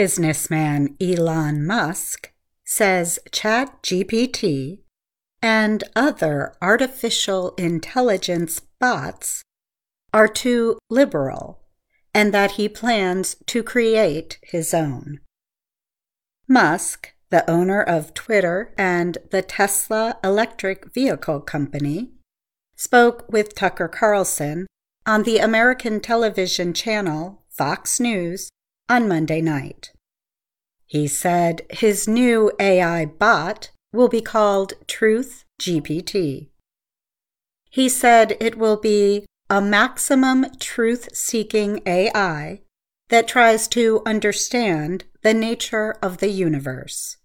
Businessman Elon Musk says ChatGPT and other artificial intelligence bots are too liberal and that he plans to create his own. Musk, the owner of Twitter and the Tesla electric vehicle company, spoke with Tucker Carlson on the American television channel Fox News on Monday night. He said his new AI bot will be called Truth GPT. He said it will be a maximum truth seeking AI that tries to understand the nature of the universe.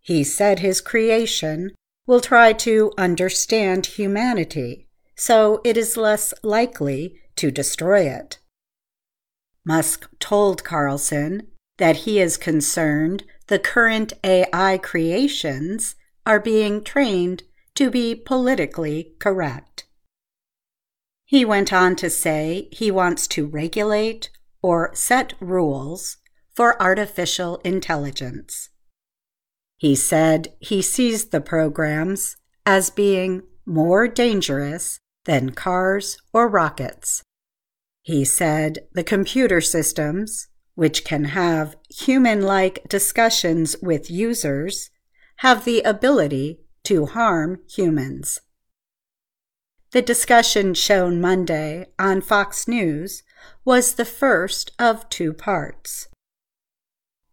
He said his creation will try to understand humanity, so it is less likely to destroy it. Musk told Carlson that he is concerned the current AI creations are being trained to be politically correct. He went on to say he wants to regulate or set rules for artificial intelligence. He said he sees the programs as being more dangerous than cars or rockets. He said the computer systems, which can have human like discussions with users, have the ability to harm humans. The discussion shown Monday on Fox News was the first of two parts.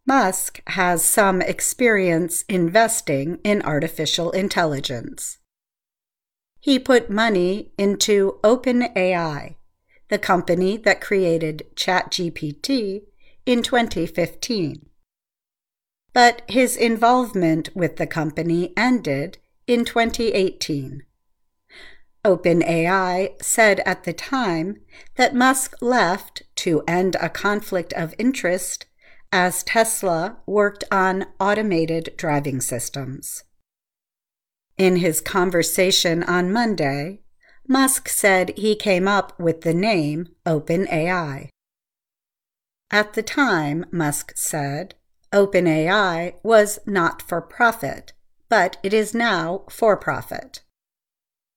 Musk has some experience investing in artificial intelligence. He put money into OpenAI, the company that created ChatGPT, in 2015. But his involvement with the company ended in 2018. OpenAI said at the time that Musk left to end a conflict of interest as Tesla worked on automated driving systems. In his conversation on Monday, Musk said he came up with the name OpenAI. At the time, Musk said, OpenAI was not for profit, but it is now for profit.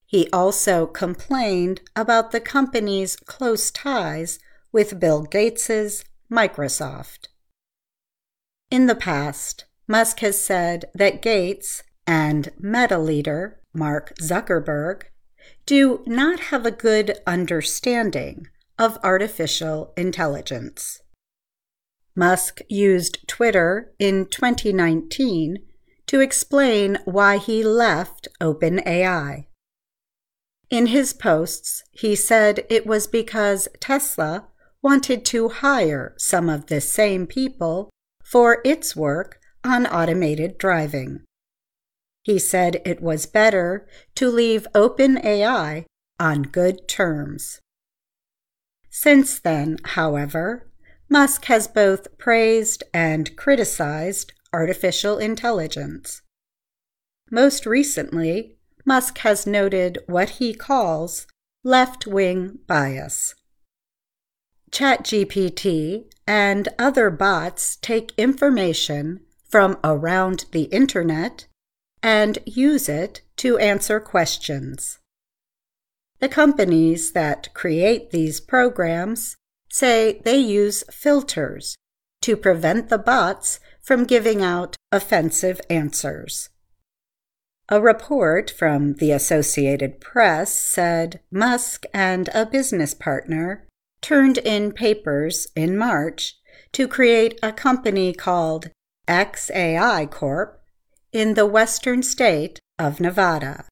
He also complained about the company's close ties with Bill Gates's Microsoft. In the past, Musk has said that Gates and Meta leader Mark Zuckerberg do not have a good understanding of artificial intelligence. Musk used Twitter in 2019 to explain why he left OpenAI. In his posts, he said it was because Tesla wanted to hire some of the same people for its work on automated driving. He said it was better to leave OpenAI on good terms. Since then, however, Musk has both praised and criticized artificial intelligence. Most recently, Musk has noted what he calls left wing bias. ChatGPT and other bots take information from around the internet and use it to answer questions. The companies that create these programs say they use filters to prevent the bots from giving out offensive answers. A report from the Associated Press said Musk and a business partner turned in papers in March to create a company called XAI Corp in the western state of Nevada.